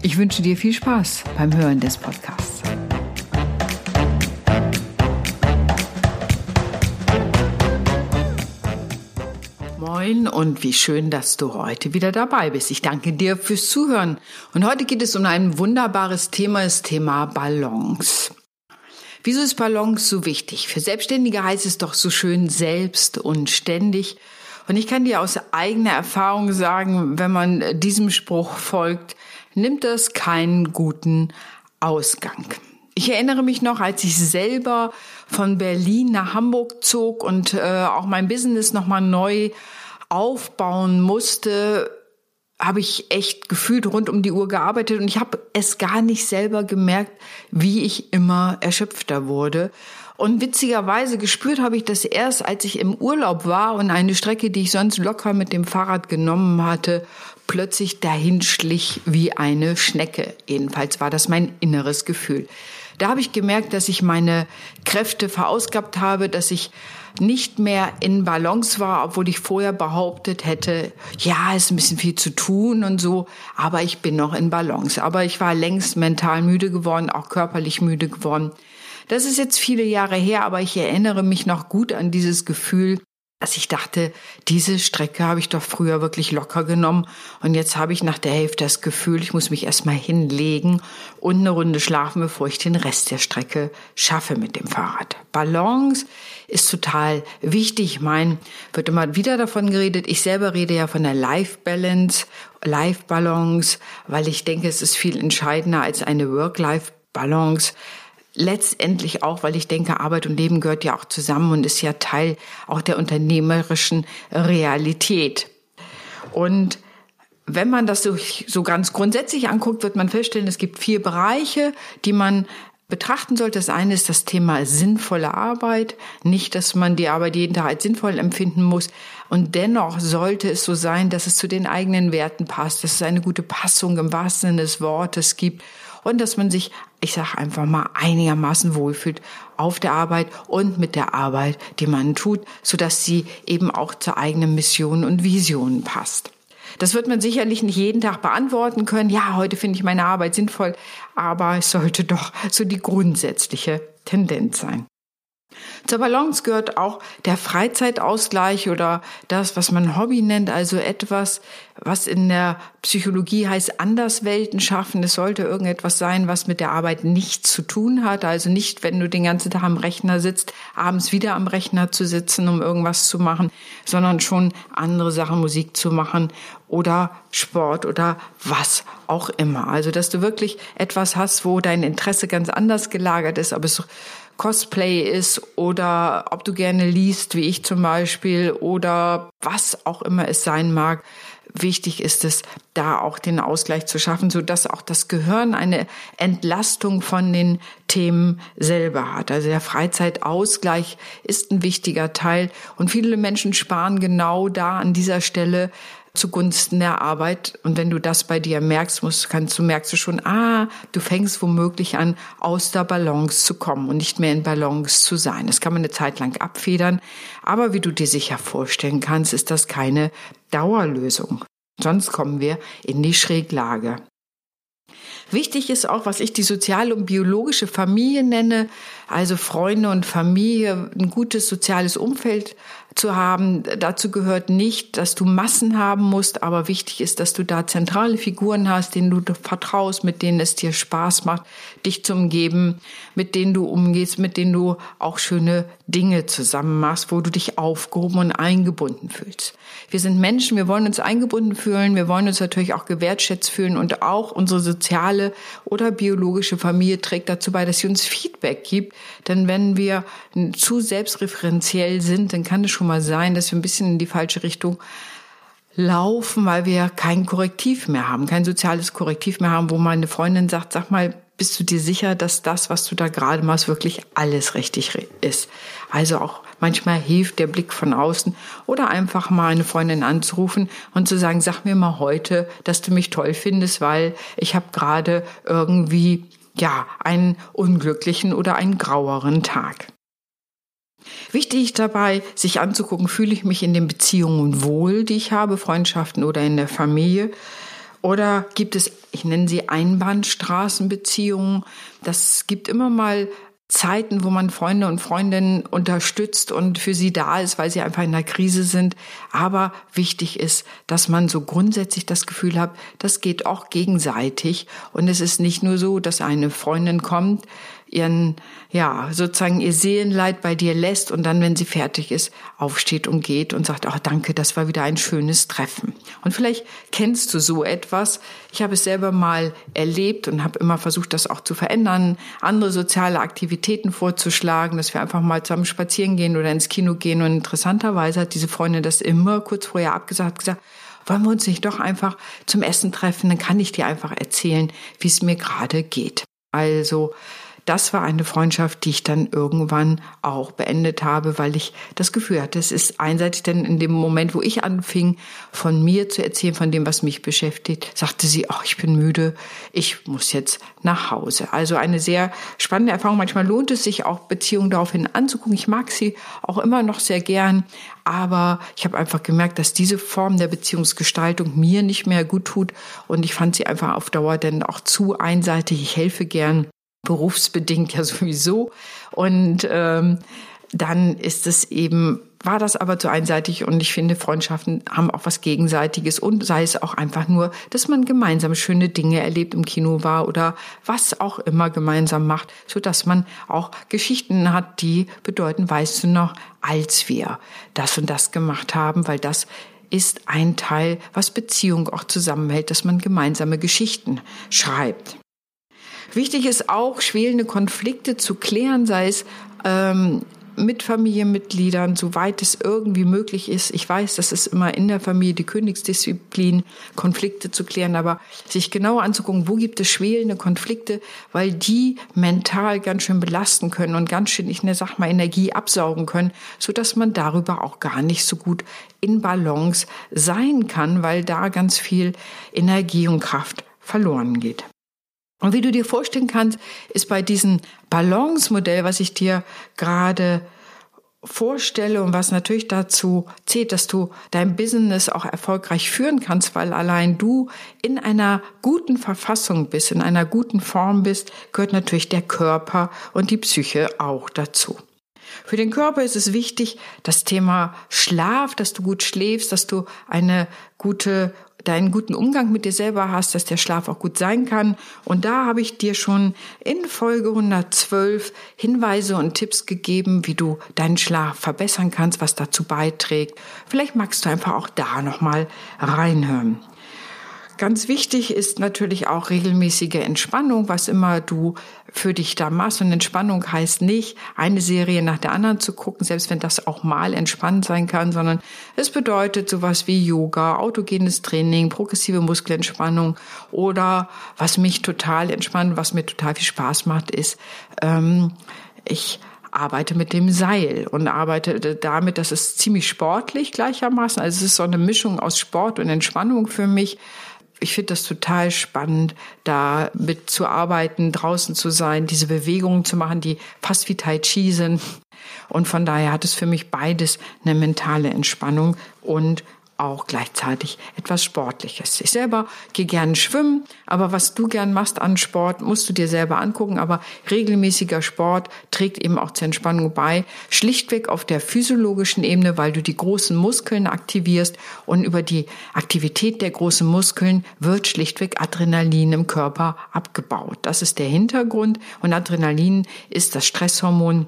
Ich wünsche dir viel Spaß beim Hören des Podcasts. Moin und wie schön, dass du heute wieder dabei bist. Ich danke dir fürs Zuhören. Und heute geht es um ein wunderbares Thema, das Thema Balance. Wieso ist Balance so wichtig? Für Selbstständige heißt es doch so schön selbst und ständig. Und ich kann dir aus eigener Erfahrung sagen, wenn man diesem Spruch folgt, nimmt das keinen guten Ausgang. Ich erinnere mich noch, als ich selber von Berlin nach Hamburg zog und äh, auch mein Business nochmal neu aufbauen musste, habe ich echt gefühlt rund um die Uhr gearbeitet und ich habe es gar nicht selber gemerkt, wie ich immer erschöpfter wurde. Und witzigerweise gespürt habe ich das erst, als ich im Urlaub war und eine Strecke, die ich sonst locker mit dem Fahrrad genommen hatte, plötzlich dahin schlich wie eine Schnecke. Jedenfalls war das mein inneres Gefühl. Da habe ich gemerkt, dass ich meine Kräfte verausgabt habe, dass ich nicht mehr in Balance war, obwohl ich vorher behauptet hätte, ja, ist ein bisschen viel zu tun und so, aber ich bin noch in Balance. Aber ich war längst mental müde geworden, auch körperlich müde geworden. Das ist jetzt viele Jahre her, aber ich erinnere mich noch gut an dieses Gefühl, dass ich dachte, diese Strecke habe ich doch früher wirklich locker genommen und jetzt habe ich nach der Hälfte das Gefühl, ich muss mich erstmal hinlegen und eine Runde schlafen, bevor ich den Rest der Strecke schaffe mit dem Fahrrad. Balance ist total wichtig. Ich meine, wird immer wieder davon geredet. Ich selber rede ja von der Life Balance, Life Balance, weil ich denke, es ist viel entscheidender als eine Work-Life Balance letztendlich auch, weil ich denke, Arbeit und Leben gehört ja auch zusammen und ist ja Teil auch der unternehmerischen Realität. Und wenn man das so, so ganz grundsätzlich anguckt, wird man feststellen, es gibt vier Bereiche, die man betrachten sollte. Das eine ist das Thema sinnvolle Arbeit. Nicht, dass man die Arbeit jeden Tag als sinnvoll empfinden muss. Und dennoch sollte es so sein, dass es zu den eigenen Werten passt, dass es eine gute Passung im wahrsten Sinne des Wortes gibt und dass man sich, ich sage einfach mal, einigermaßen wohlfühlt auf der Arbeit und mit der Arbeit, die man tut, sodass sie eben auch zur eigenen Mission und Vision passt. Das wird man sicherlich nicht jeden Tag beantworten können. Ja, heute finde ich meine Arbeit sinnvoll, aber es sollte doch so die grundsätzliche Tendenz sein. Zur Balance gehört auch der Freizeitausgleich oder das, was man Hobby nennt, also etwas, was in der Psychologie heißt Anderswelten schaffen. Es sollte irgendetwas sein, was mit der Arbeit nichts zu tun hat. Also nicht, wenn du den ganzen Tag am Rechner sitzt, abends wieder am Rechner zu sitzen, um irgendwas zu machen, sondern schon andere Sachen, Musik zu machen oder Sport oder was auch immer. Also, dass du wirklich etwas hast, wo dein Interesse ganz anders gelagert ist, aber es Cosplay ist oder ob du gerne liest, wie ich zum Beispiel, oder was auch immer es sein mag. Wichtig ist es, da auch den Ausgleich zu schaffen, so dass auch das Gehirn eine Entlastung von den Themen selber hat. Also der Freizeitausgleich ist ein wichtiger Teil und viele Menschen sparen genau da an dieser Stelle zugunsten der Arbeit. Und wenn du das bei dir merkst, musst, kannst du merkst du schon, ah, du fängst womöglich an, aus der Balance zu kommen und nicht mehr in Balance zu sein. Das kann man eine Zeit lang abfedern. Aber wie du dir sicher vorstellen kannst, ist das keine Dauerlösung. Sonst kommen wir in die Schräglage. Wichtig ist auch, was ich die soziale und biologische Familie nenne, also Freunde und Familie, ein gutes soziales Umfeld zu haben. Dazu gehört nicht, dass du Massen haben musst, aber wichtig ist, dass du da zentrale Figuren hast, denen du vertraust, mit denen es dir Spaß macht, dich zu umgeben, mit denen du umgehst, mit denen du auch schöne Dinge zusammen machst, wo du dich aufgehoben und eingebunden fühlst. Wir sind Menschen, wir wollen uns eingebunden fühlen, wir wollen uns natürlich auch gewertschätzt fühlen und auch unsere soziale oder biologische Familie trägt dazu bei, dass sie uns Feedback gibt. Denn wenn wir zu selbstreferenziell sind, dann kann es schon mal sein, dass wir ein bisschen in die falsche Richtung laufen, weil wir kein Korrektiv mehr haben, kein soziales Korrektiv mehr haben, wo meine Freundin sagt, sag mal, bist du dir sicher, dass das, was du da gerade machst, wirklich alles richtig ist? Also auch manchmal hilft der Blick von außen oder einfach mal eine Freundin anzurufen und zu sagen, sag mir mal heute, dass du mich toll findest, weil ich habe gerade irgendwie ja einen unglücklichen oder einen graueren Tag. Wichtig dabei, sich anzugucken, fühle ich mich in den Beziehungen wohl, die ich habe, Freundschaften oder in der Familie. Oder gibt es, ich nenne sie Einbahnstraßenbeziehungen? Das gibt immer mal Zeiten, wo man Freunde und Freundinnen unterstützt und für sie da ist, weil sie einfach in einer Krise sind. Aber wichtig ist, dass man so grundsätzlich das Gefühl hat, das geht auch gegenseitig. Und es ist nicht nur so, dass eine Freundin kommt, ihren, ja, sozusagen ihr Seelenleid bei dir lässt und dann, wenn sie fertig ist, aufsteht und geht und sagt, ach danke, das war wieder ein schönes Treffen. Und vielleicht kennst du so etwas. Ich habe es selber mal erlebt und habe immer versucht, das auch zu verändern, andere soziale Aktivitäten vorzuschlagen, dass wir einfach mal zusammen spazieren gehen oder ins Kino gehen. Und interessanterweise hat diese Freundin das immer kurz vorher abgesagt, gesagt, wollen wir uns nicht doch einfach zum Essen treffen, dann kann ich dir einfach erzählen, wie es mir gerade geht. Also das war eine Freundschaft, die ich dann irgendwann auch beendet habe, weil ich das Gefühl hatte, es ist einseitig, denn in dem Moment, wo ich anfing, von mir zu erzählen, von dem, was mich beschäftigt, sagte sie, ach, ich bin müde, ich muss jetzt nach Hause. Also eine sehr spannende Erfahrung. Manchmal lohnt es sich auch, Beziehungen daraufhin anzugucken. Ich mag sie auch immer noch sehr gern, aber ich habe einfach gemerkt, dass diese Form der Beziehungsgestaltung mir nicht mehr gut tut und ich fand sie einfach auf Dauer dann auch zu einseitig. Ich helfe gern berufsbedingt ja sowieso. Und ähm, dann ist es eben, war das aber zu einseitig und ich finde, Freundschaften haben auch was Gegenseitiges und sei es auch einfach nur, dass man gemeinsam schöne Dinge erlebt im Kino war oder was auch immer gemeinsam macht, so dass man auch Geschichten hat, die bedeuten, weißt du noch, als wir das und das gemacht haben, weil das ist ein Teil, was Beziehung auch zusammenhält, dass man gemeinsame Geschichten schreibt. Wichtig ist auch, schwelende Konflikte zu klären, sei es ähm, mit Familienmitgliedern, soweit es irgendwie möglich ist. Ich weiß, das ist immer in der Familie die Königsdisziplin, Konflikte zu klären, aber sich genau anzugucken, wo gibt es schwelende Konflikte, weil die mental ganz schön belasten können und ganz schön, ich sag mal, Energie absaugen können, so dass man darüber auch gar nicht so gut in Balance sein kann, weil da ganz viel Energie und Kraft verloren geht. Und wie du dir vorstellen kannst, ist bei diesem Balance-Modell, was ich dir gerade vorstelle und was natürlich dazu zählt, dass du dein Business auch erfolgreich führen kannst, weil allein du in einer guten Verfassung bist, in einer guten Form bist, gehört natürlich der Körper und die Psyche auch dazu. Für den Körper ist es wichtig, das Thema Schlaf, dass du gut schläfst, dass du eine gute deinen guten Umgang mit dir selber hast, dass der Schlaf auch gut sein kann. Und da habe ich dir schon in Folge 112 Hinweise und Tipps gegeben, wie du deinen Schlaf verbessern kannst, was dazu beiträgt. Vielleicht magst du einfach auch da nochmal reinhören. Ganz wichtig ist natürlich auch regelmäßige Entspannung, was immer du für dich da machst. Und Entspannung heißt nicht, eine Serie nach der anderen zu gucken, selbst wenn das auch mal entspannt sein kann, sondern es bedeutet sowas wie Yoga, autogenes Training, progressive Muskelentspannung oder was mich total entspannt, was mir total viel Spaß macht, ist, ähm, ich arbeite mit dem Seil und arbeite damit, das ist ziemlich sportlich gleichermaßen. Also es ist so eine Mischung aus Sport und Entspannung für mich ich finde das total spannend, da mitzuarbeiten, draußen zu sein, diese Bewegungen zu machen, die fast wie Tai Chi sind. Und von daher hat es für mich beides eine mentale Entspannung und auch gleichzeitig etwas Sportliches. Ich selber gehe gerne schwimmen, aber was du gern machst an Sport, musst du dir selber angucken. Aber regelmäßiger Sport trägt eben auch zur Entspannung bei. Schlichtweg auf der physiologischen Ebene, weil du die großen Muskeln aktivierst und über die Aktivität der großen Muskeln wird schlichtweg Adrenalin im Körper abgebaut. Das ist der Hintergrund und Adrenalin ist das Stresshormon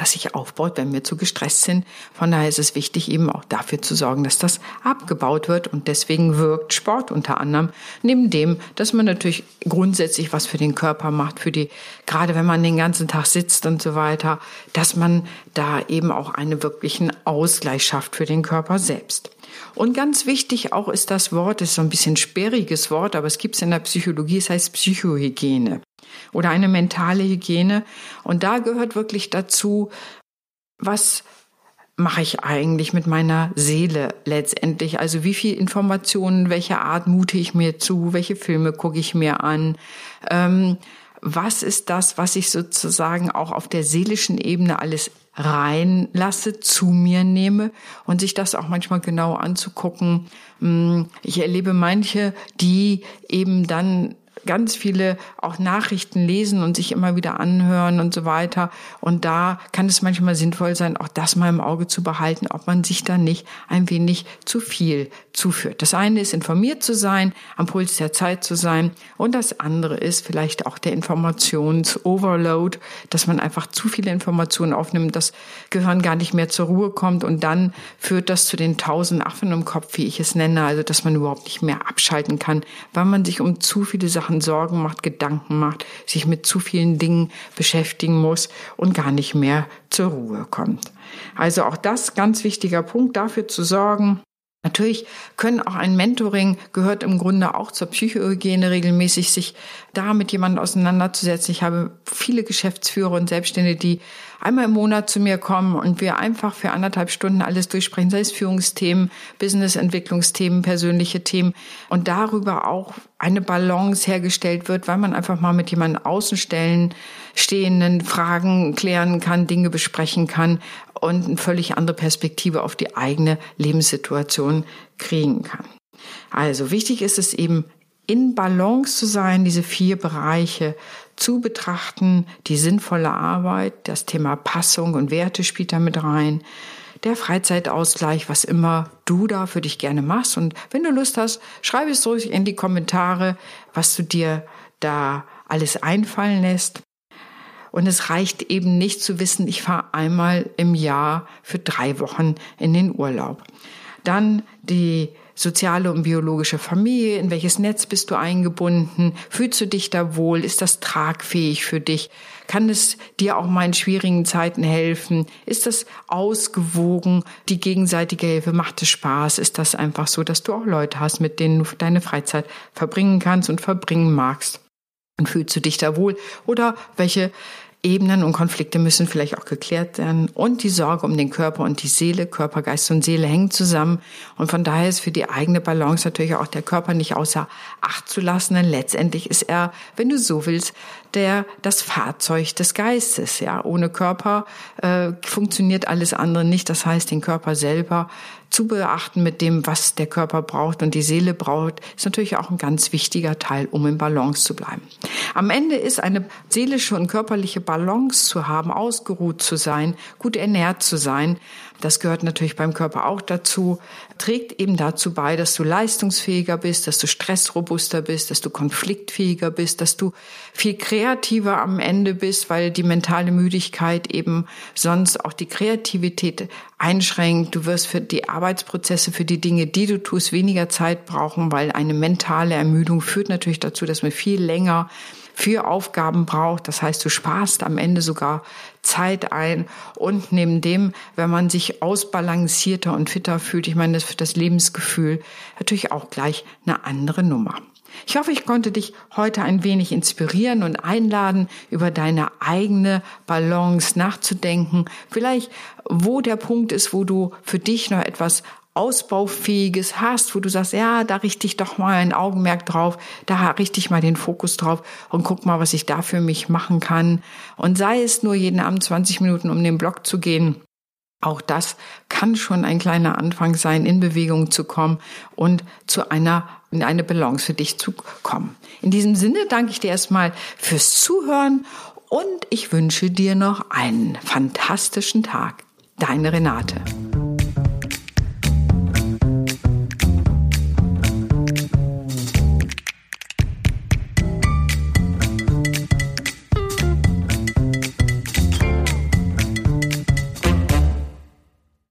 das sich aufbaut, wenn wir zu gestresst sind. Von daher ist es wichtig, eben auch dafür zu sorgen, dass das abgebaut wird. Und deswegen wirkt Sport unter anderem, neben dem, dass man natürlich grundsätzlich was für den Körper macht, für die, gerade wenn man den ganzen Tag sitzt und so weiter, dass man da eben auch einen wirklichen Ausgleich schafft für den Körper selbst. Und ganz wichtig auch ist das Wort, das ist so ein bisschen sperriges Wort, aber es gibt es in der Psychologie, es heißt Psychohygiene oder eine mentale Hygiene. Und da gehört wirklich dazu, was mache ich eigentlich mit meiner Seele letztendlich? Also wie viel Informationen, welche Art mute ich mir zu, welche Filme gucke ich mir an? Ähm, was ist das, was ich sozusagen auch auf der seelischen Ebene alles reinlasse, zu mir nehme und sich das auch manchmal genau anzugucken. Hm, ich erlebe manche, die eben dann ganz viele auch Nachrichten lesen und sich immer wieder anhören und so weiter. Und da kann es manchmal sinnvoll sein, auch das mal im Auge zu behalten, ob man sich da nicht ein wenig zu viel zuführt. Das eine ist informiert zu sein, am Puls der Zeit zu sein. Und das andere ist vielleicht auch der Informationsoverload, dass man einfach zu viele Informationen aufnimmt, das Gehirn gar nicht mehr zur Ruhe kommt und dann führt das zu den tausend Affen im Kopf, wie ich es nenne, also dass man überhaupt nicht mehr abschalten kann, weil man sich um zu viele Sachen Sachen Sorgen macht, Gedanken macht, sich mit zu vielen Dingen beschäftigen muss und gar nicht mehr zur Ruhe kommt. Also auch das ganz wichtiger Punkt, dafür zu sorgen, Natürlich können auch ein Mentoring gehört im Grunde auch zur Psychohygiene regelmäßig, sich da mit jemandem auseinanderzusetzen. Ich habe viele Geschäftsführer und Selbstständige, die einmal im Monat zu mir kommen und wir einfach für anderthalb Stunden alles durchsprechen, sei es Führungsthemen, Businessentwicklungsthemen, persönliche Themen und darüber auch eine Balance hergestellt wird, weil man einfach mal mit jemandem außenstellen stehenden Fragen klären kann, Dinge besprechen kann und eine völlig andere Perspektive auf die eigene Lebenssituation kriegen kann. Also wichtig ist es eben, in Balance zu sein, diese vier Bereiche zu betrachten, die sinnvolle Arbeit, das Thema Passung und Werte spielt da mit rein, der Freizeitausgleich, was immer du da für dich gerne machst. Und wenn du Lust hast, schreib es ruhig in die Kommentare, was du dir da alles einfallen lässt. Und es reicht eben nicht zu wissen, ich fahre einmal im Jahr für drei Wochen in den Urlaub. Dann die soziale und biologische Familie, in welches Netz bist du eingebunden, fühlst du dich da wohl, ist das tragfähig für dich, kann es dir auch mal in schwierigen Zeiten helfen, ist das ausgewogen, die gegenseitige Hilfe, macht es Spaß, ist das einfach so, dass du auch Leute hast, mit denen du deine Freizeit verbringen kannst und verbringen magst. Und fühlst du dich da wohl? Oder welche Ebenen und Konflikte müssen vielleicht auch geklärt werden. Und die Sorge um den Körper und die Seele, Körper, Geist und Seele hängen zusammen. Und von daher ist für die eigene Balance natürlich auch der Körper nicht außer Acht zu lassen. Denn letztendlich ist er, wenn du so willst, der das Fahrzeug des Geistes. Ja, ohne Körper äh, funktioniert alles andere nicht. Das heißt, den Körper selber zu beachten mit dem, was der Körper braucht und die Seele braucht, ist natürlich auch ein ganz wichtiger Teil, um in Balance zu bleiben. Am Ende ist eine seelische und körperliche Balance zu haben, ausgeruht zu sein, gut ernährt zu sein, das gehört natürlich beim Körper auch dazu, trägt eben dazu bei, dass du leistungsfähiger bist, dass du stressrobuster bist, dass du konfliktfähiger bist, dass du viel kreativer am Ende bist, weil die mentale Müdigkeit eben sonst auch die Kreativität einschränkt. Du wirst für die Arbeitsprozesse, für die Dinge, die du tust, weniger Zeit brauchen, weil eine mentale Ermüdung führt natürlich dazu, dass man viel länger für Aufgaben braucht. Das heißt, du sparst am Ende sogar Zeit ein und neben dem, wenn man sich ausbalancierter und fitter fühlt, ich meine, das für das Lebensgefühl natürlich auch gleich eine andere Nummer. Ich hoffe, ich konnte dich heute ein wenig inspirieren und einladen, über deine eigene Balance nachzudenken. Vielleicht, wo der Punkt ist, wo du für dich noch etwas Ausbaufähiges hast, wo du sagst, ja, da richte ich doch mal ein Augenmerk drauf, da richte ich mal den Fokus drauf und guck mal, was ich da für mich machen kann. Und sei es nur jeden Abend 20 Minuten um den Block zu gehen. Auch das kann schon ein kleiner Anfang sein, in Bewegung zu kommen und zu einer in eine Balance für dich zu kommen. In diesem Sinne danke ich dir erstmal fürs Zuhören und ich wünsche dir noch einen fantastischen Tag. Deine Renate.